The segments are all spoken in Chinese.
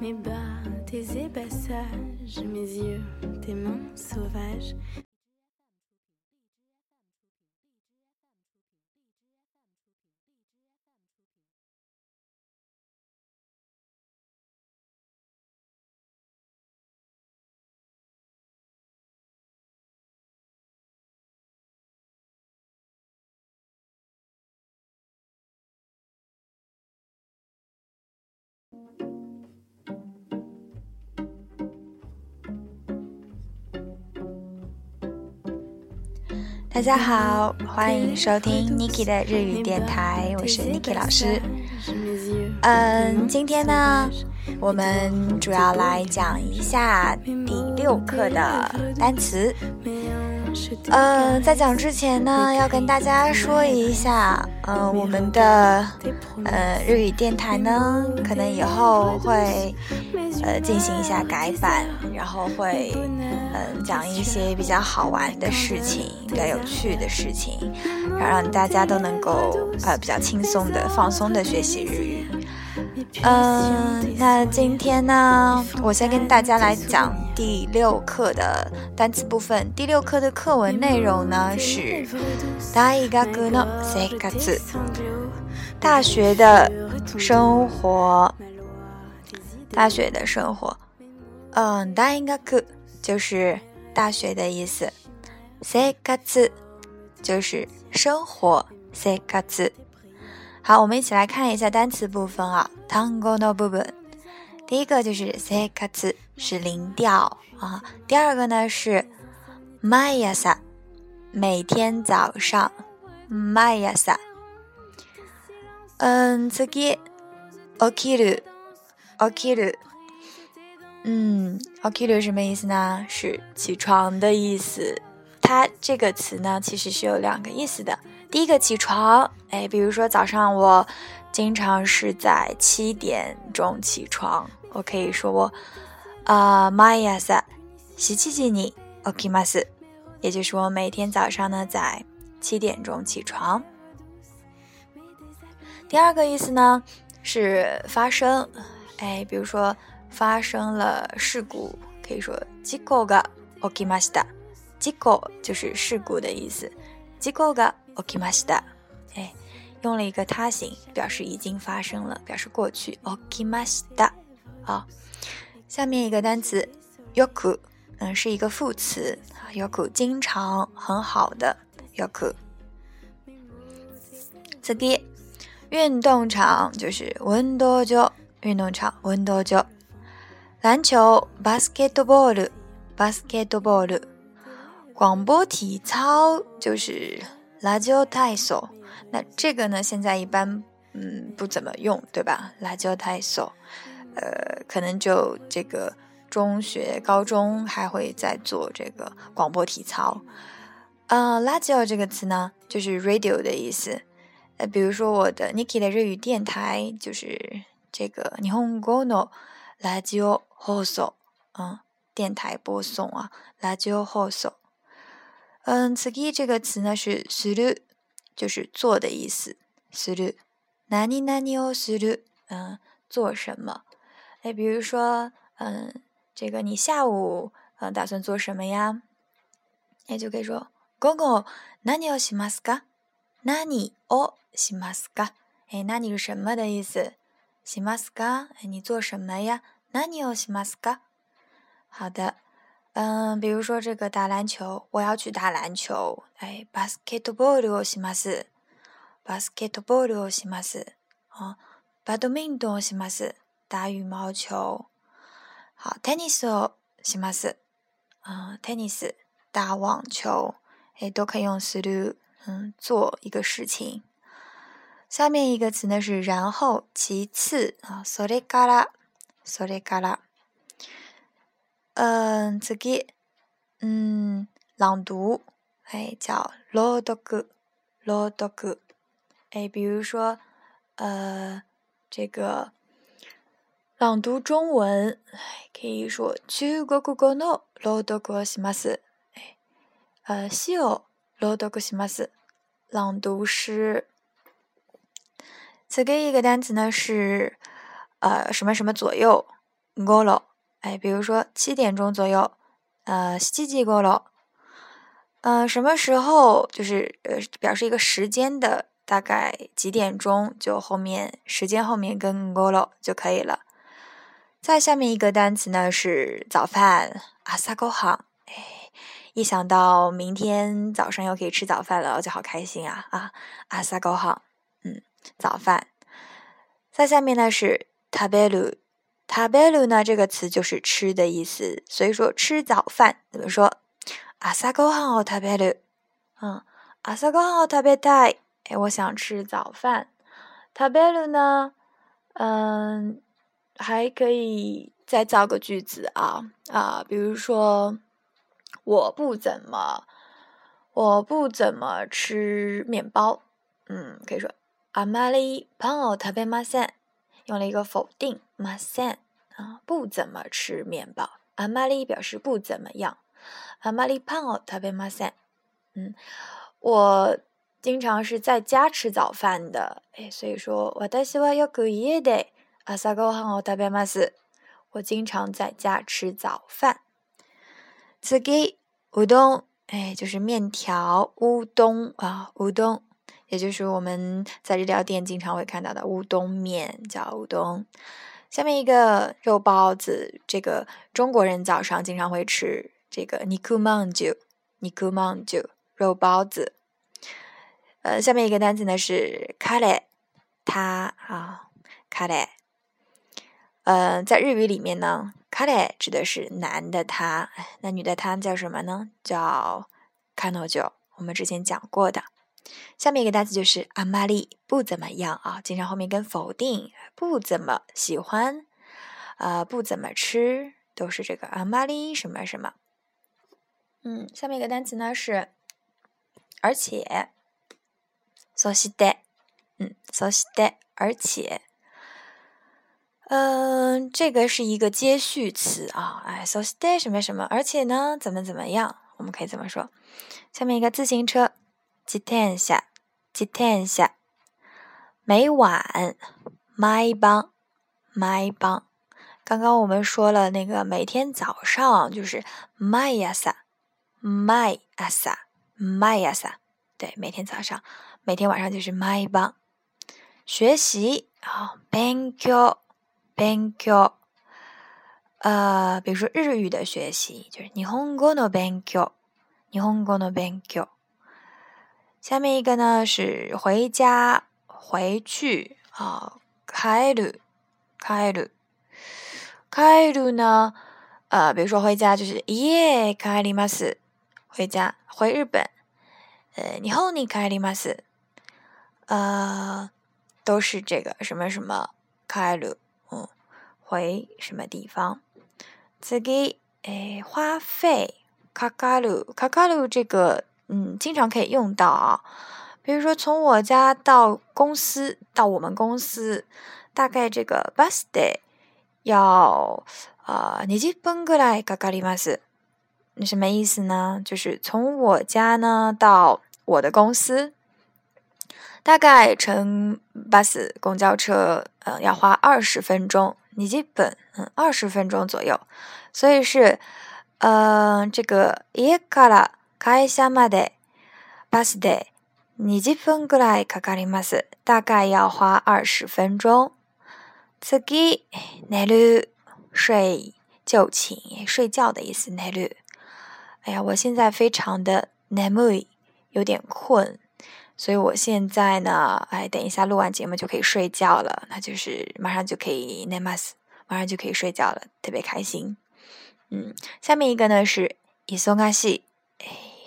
mes bas, tes ébats sages, mes yeux, tes mains sauvages. 大家好，欢迎收听 Niki 的日语电台，我是 Niki 老师。嗯，今天呢，我们主要来讲一下第六课的单词。呃，在讲之前呢，要跟大家说一下，呃，我们的呃日语电台呢，可能以后会呃进行一下改版，然后会嗯讲一些比较好玩的事情，比较有趣的事情，让大家都能够呃比较轻松的、放松的学习日语。嗯，那今天呢，我先跟大家来讲第六课的单词部分。第六课的课文内容呢是大学の生活，大学的生活，大学的生活。嗯，大学就是大学的意思，生活就是生活，生活。好，我们一起来看一下单词部分啊。単語の部分，第一个就是生活，是零调啊。第二个呢是毎朝，每天早上。毎朝。嗯，次起きる，起きる。 嗯，起きる什么意思呢？是起床的意思。它这个词呢，其实是有两个意思的。第一个起床，哎，比如说早上我经常是在七点钟起床，我可以说我啊，毎朝七時に起きます，也就是我每天早上呢在七点钟起床。第二个意思呢是发生， 哎，比如说发生了事故，可以说事故が起きました。事故就是事故的意思，事故が起きました。哎，用了一个他形，表示已经发生了，表示过去。起きました。好，下面一个单词よく，嗯，是一个副词。よく经常，很好的。よく。次，运动场就是運動場， 运动场，運動場。篮球バスケットボール，バスケットボール。广播体操就是ラジオ体操，那这个呢，现在一般嗯不怎么用，对吧？ラジオ体操，呃，可能就这个中学、高中还会在做这个广播体操。呃，ラジオ这个词呢，就是 radio 的意思。呃，比如说我的 Niki 的日语电台就是 这个日本語のラジオ放送，嗯，电台播送啊，ラジオ放送。嗯，次ぎ这个词呢是する，就是做的意思。する，何々をする，嗯，做什么？哎，比如说，嗯，这个你下午嗯打算做什么呀？哎，就可以说午後何をしますか？何をしますか？哎，那你是什么的意思？ しますか？哎，你做什么呀？何をしますか？好的。嗯，比如说这个打篮球，我要去打篮球。哎，basketball をします。basketball をします。啊，badminton をします。打羽毛球。好，tennis をします。啊，tennis 打网球。哎，都可以用する，嗯，做一个事情。 下面一个词呢是然后，其次啊，それから，それから。嗯，这个，嗯，朗读，哎，叫朗读，朗读，哎，比如说，呃，这个朗读中文，可以说中国語の朗読をします。哎，呃，詩を朗読します。朗读诗。 这个一个单词呢是， 呃什么什么左右，golo，哎，比如说七点钟左右，呃，七时 golo，呃，什么时候就是呃表示一个时间的大概几点钟，就后面时间后面跟 golo 就可以了。再下面一个单词呢是早饭，阿萨ごはん，哎，一想到明天早上又可以吃早饭了，我就好开心啊啊，阿萨ごはん，嗯， 早饭。再下面呢是食べる，食べる呢这个词就是吃的意思，所以说吃早饭怎么说？朝ごはんを食べる。嗯，朝ごはんを食べたい。哎，我想吃早饭。食べる呢？嗯，还可以再造个句子啊啊，比如说我不怎么，我不怎么吃面包。嗯，可以说。 あまりパンを食べません。用了一个否定，ません啊，不怎么吃面包。あまり表示不怎么样。あまりパンを食べません。嗯，我经常是在家吃早饭的。哎，所以说私はよく家で朝ごはんを食べます。我经常在家吃早饭。次乌冬，哎，就是面条，乌冬啊，乌冬。 也就是我们在日料店经常会看到的乌冬面，叫乌冬。下面一个肉包子，这个中国人早上经常会吃这个尼库曼酒，尼库曼酒肉包子。呃，下面一个单词呢是卡レ，他啊，卡レ。呃，在日语里面呢，卡レ指的是男的他，那女的他叫什么呢？叫カノジ我们之前讲过的。 下面一个单词就是阿玛利，不怎么样啊，经常后面跟否定，不怎么喜欢，呃，不怎么吃，都是这个阿玛利什么什么。嗯，下面一个单词呢是而且，so s t e 嗯，so s t e 而且，嗯，这个是一个接续词啊，哎，so s t e 什么什么，而且呢，怎么怎么样，我们可以怎么说。下面一个自行车。自転車、自転車。每晚、毎晩、毎晩。刚刚我们说了那个每天早上就是毎朝、毎朝、毎朝。对，每天早上，每天晚上就是毎晩。学习啊，勉強、勉強。呃，比如说日语的学习就是日本語の勉強、日本語の勉強。下面一个呢是回家、回去啊，帰る、帰る、帰る呢？呃，比如说回家就是家帰ります，回家回日本。呃，日本に帰ります，呃，都是这个什么什么帰る，嗯，回什么地方？次诶，花费かかる、かかる这个。 嗯，经常可以用到啊。比如说，从我家到公司，到我们公司，大概这个 bus day 要呃二十分ぐらいかかります。那什么意思呢？就是从我家呢到我的公司，大概乘 bus 公交车，嗯，要花二十分钟。二十分，嗯，二十分钟左右。所以是，呃，这个家から。 会社までバスで20分ぐらいかかります。大概要花二十分钟。次、寝る、睡、就寝、睡觉的意思。寝る。哎呀，我现在非常的眠い，有点困，所以我现在呢，哎，等一下录完节目就可以睡觉了，那就是马上就可以寝ます，马上就可以睡觉了，特别开心。嗯，下面一个呢是忙しい。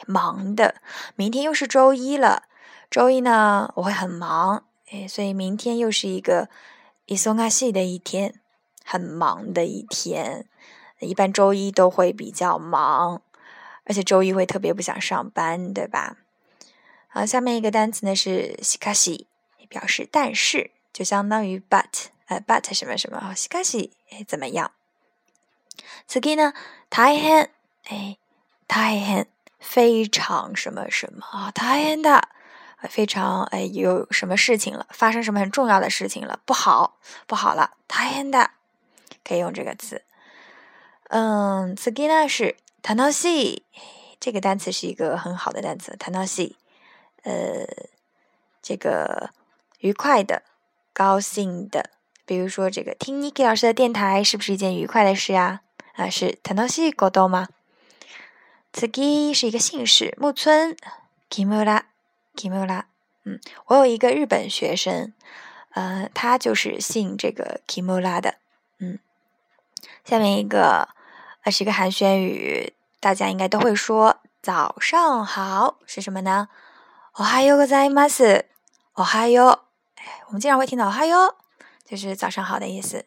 忙的，明天又是周一了。周一呢，我会很忙，哎，所以明天又是一个伊松阿西的一天，很忙的一天。一般周一都会比较忙，而且周一会特别不想上班，对吧？好，下面一个单词呢是西卡西，表示但是，就相当于 but，呃，but 什么什么，西卡西，哎，怎么样？次呢，大変，哎，大変。非常什么什么啊，大変だ 非常哎有什么事情了，发生什么很重要的事情了，不好不好了，大変だ，可以用这个词。嗯，次呢是楽しい，这个单词是一个很好的单词，楽しい，呃，这个愉快的、高兴的。比如说，这个听 Niki 老师的电台是不是一件愉快的事啊？啊，是楽しいこと吗？ 次是一个姓氏，木村 Kimura，Kimura。嗯，我有一个日本学生，呃，他就是姓这个 Kimura 的。嗯，下面一个。那是一个寒暄语，大家应该都会说“早上好”是什么呢？おはようございます。おはよう，哎，我们经常会听到“おはよう”，就是早上好的意思。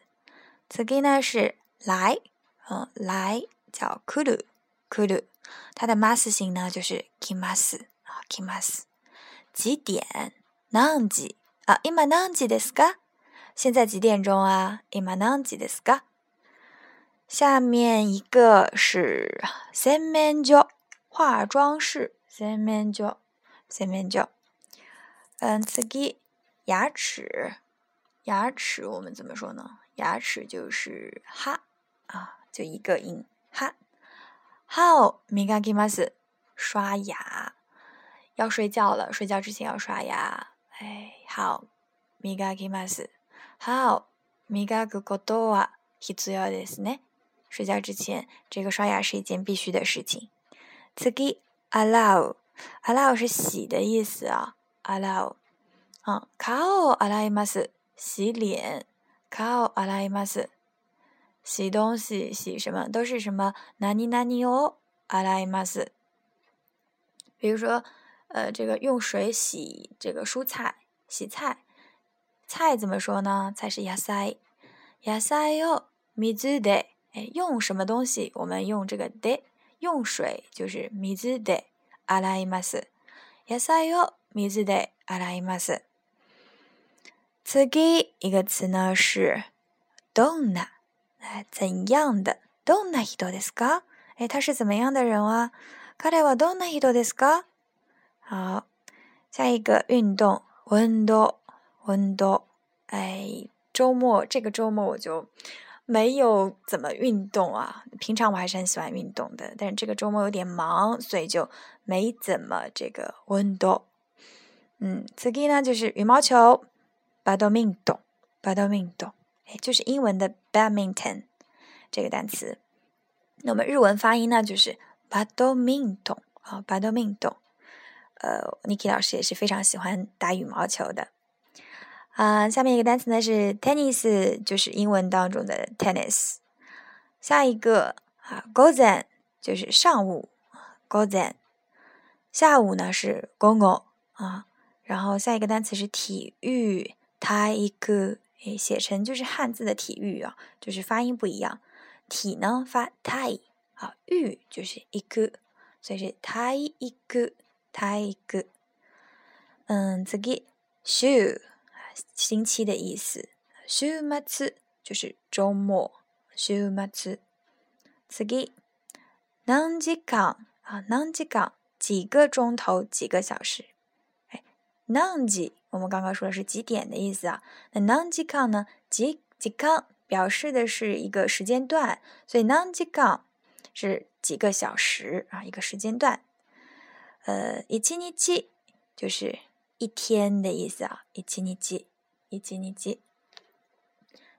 次呢是来，嗯，来叫来 る，来る，它的 mas 形呢就是来ます啊，来ます。几点？何時啊？今何時ですか？现在几点钟啊？今何時ですか？下面一个是洗面所，化妆室。洗面所，洗面所。嗯，次个牙齿，牙齿我们怎么说呢？牙齿就是哈啊，就一个音哈。 好，磨きます。刷牙，要睡觉了，睡觉之前要刷牙。哎，好，磨きます。好，磨くことは必要ですね。睡觉之前，这个刷牙是一件必须的事情。次个，allow，allow 是洗的意思啊，allow，啊，顔洗います，洗脸，顔洗います， 洗东西，洗什么都是什么，何々を洗います。比如说，呃，这个用水洗这个蔬菜，洗菜，菜怎么说呢？菜是野菜，野菜を水で。哎，用什么东西？我们用这个で，用水就是水で洗います。野菜を水で洗います。次一个词呢是どんな， 哎，怎样的？どんな人ですか？哎，他是怎么样的人啊？彼はどんな人ですか？好，下一个运动，運動，運動。哎，周末这个周末我就。没有怎么运动啊，平常我还是很喜欢运动的，但是这个周末有点忙，所以就没怎么这个运动。嗯，次个呢就是羽毛球，badminton，badminton，哎， 就是英文的 badminton 这个单词。那我们日文发音呢就是 badminton 啊，badminton。呃，Niki 老师也是非常喜欢打羽毛球的。啊，下面一个单词呢是 tennis，就是英文当中的 tennis。下一个啊 g o z e n 就是上午 g o z e n 下午呢是 gongo 啊。然后下一个单词是体育 t a i k 诶，写成就是汉字的体育啊，就是发音不一样。体呢发 tai，啊，育就是一个，所以是 taiku，taiku。嗯，次个 shoe。星期的意思，週末就是周末。週末。次、何時間啊？何時間几个钟头，几个小时。哎，何時我们刚刚说的是几点的意思啊？那何時間呢？几几間表示的是一个时间段，所以何時間是几个小时啊，一个时间段。呃，一日就是。一天的意思啊，一日一日，一日一日。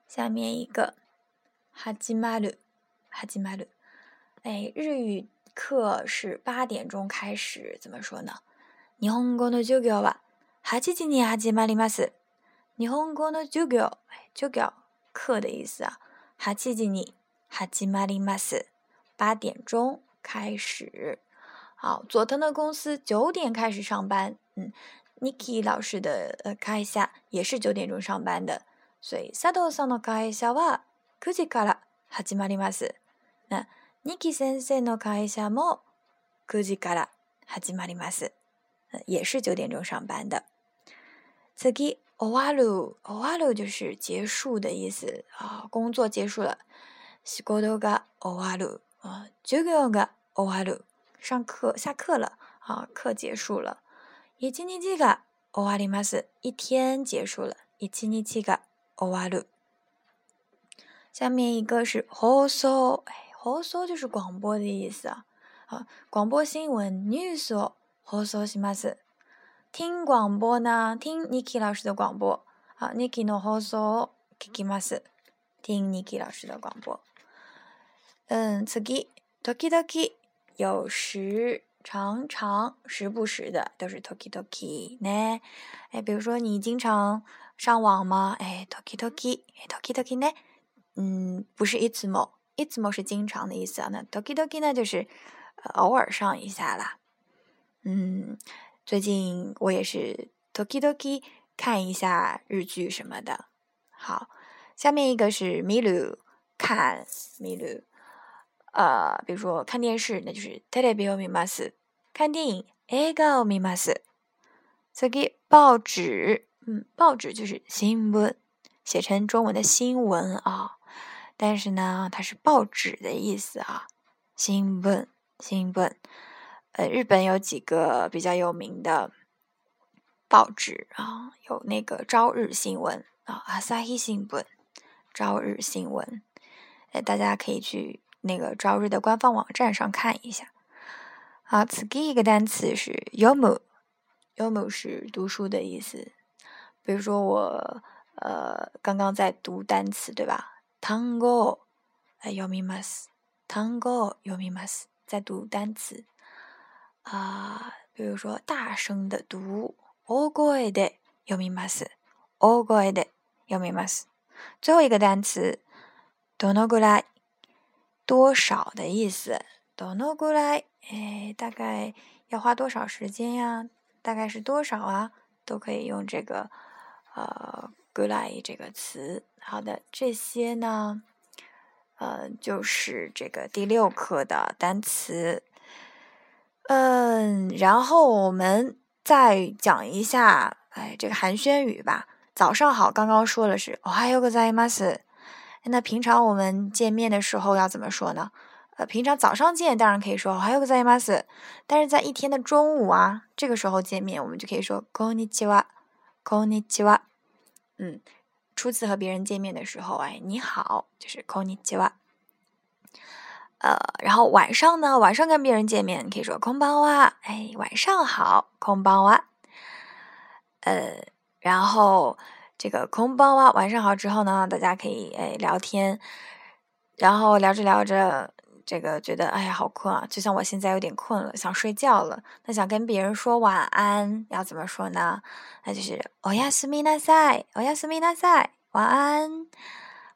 下面一个，始まる，始まる。哎，日语课是八点钟开始，怎么说呢？日本語の授業は 八時に始まります。日本語の授業，哎，授業课的意思啊。八時に始まります，八点钟开始。好，佐藤的公司九点开始上班，嗯。Niki 老师的呃会社也是九点钟上班的，所以佐藤さんの会社は9時から始まります。那 Niki 先生の会社も9時から始まります。也是九点钟上班的。 次、終わる、終わる就是结束的意思啊，工作结束了。仕事が終わる啊，授業が終わる，上课下课了啊，课结束了。 一日が終わります。一天结束了。一日が終わる。下面一个是放送，哎，放送就是广播的意思啊。啊，广播新闻 news を放送します。 听广播呢，听 Niki 老师的广播啊，Niki の放送を聞きます。听 Niki 老师的广播。嗯，次ぎ時々有时常常时不时的都是 toki toki 呢。哎，比如说你经常上网吗？哎，toki toki，toki toki 呢？嗯，不是いつも，いつも是经常的意思啊。那 toki toki 呢，就是偶尔上一下啦。嗯， 最近我也是 toki toki 看一下日剧什么的。好，下面一个是 miru 看 miru。呃，比如说看电视，那就是テレビを見ます；看电影、映画を見ます。再给报纸，嗯，报纸就是新闻，写成中文的新闻啊。但是呢，它是报纸的意思啊，新闻，新闻。 呃，日本有几个比较有名的报纸啊，有那个《朝日新闻》啊，《朝日新闻》，《朝日新闻》。哎，大家可以去。那个朝日的官方网站上看一下。好，次一个单词是 yomu，yomu 是读书的意思。比如说我呃刚刚在读单词，对吧？“tango”，“yomimas”，“tango”，“yomimas”，在读单词。啊，比如说大声的读，o g o e de yomimas，o g o e de yomimas。最后一个单词，donogurai。多少的意思？多诺过来，哎，大概要花多少时间呀？大概是多少啊？都可以用这个呃过来这个词。好的，这些呢，呃，就是这个第六课的单词。嗯，然后我们再讲一下，哎，这个寒暄语吧。早上好，刚刚说的是おはようございます。那平常我们见面的时候要怎么说呢？呃，平常早上见当然可以说还有个在吗？斯，但是在一天的中午啊，这个时候见面，我们就可以说こんにちは，こんにちは。嗯，初次和别人见面的时候，哎，你好，就是こんにちは。 呃，然后晚上呢，晚上跟别人见面可以说こんばんは，哎，晚上好，こんばんは。呃，然后。这个空包啊，晚上好之后呢，大家可以哎聊天，然后聊着聊着，这个觉得哎呀好困啊，就像我现在有点困了，想睡觉了。那想跟别人说晚安，要怎么说呢？那就是おやすみなさい，おやすみなさい，晚安。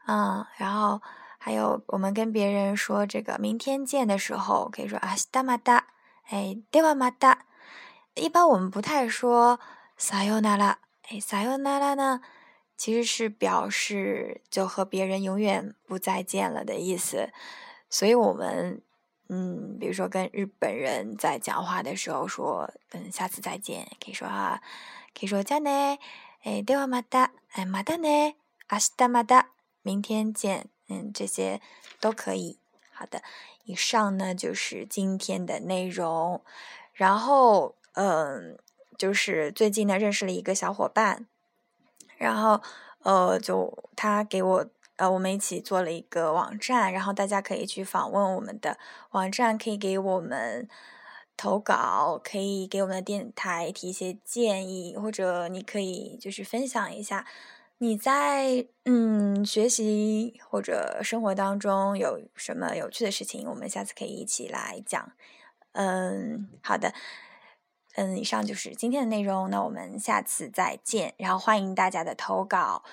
嗯，然后 还有我们跟别人说这个明天见的时候，可以说明日また，哎，ではまた。一般我们不太说さよなら，哎，さよなら呢？其实是表示就和别人永远不再见了的意思，所以我们嗯，比如说跟日本人在讲话的时候说嗯，下次再见，可以说哈，可以说じゃね，哎，ではまた，哎，またね，明日また，明天见， 嗯，这些都可以。好的，以上呢就是今天的内容，然后嗯，就是最近呢认识了一个小伙伴。然后，呃，就他给我，呃，我们一起做了一个网站，然后大家可以去访问我们的网站，可以给我们投稿，可以给我们的电台提一些建议，或者你可以就是分享一下你在嗯学习或者生活当中有什么有趣的事情，我们下次可以一起来讲。嗯，好的。嗯，以上就是今天的内容，那我们下次再见。然后欢迎大家的投稿，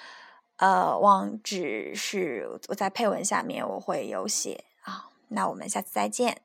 呃，网址是我在配文下面我会有写啊。那我们下次再见。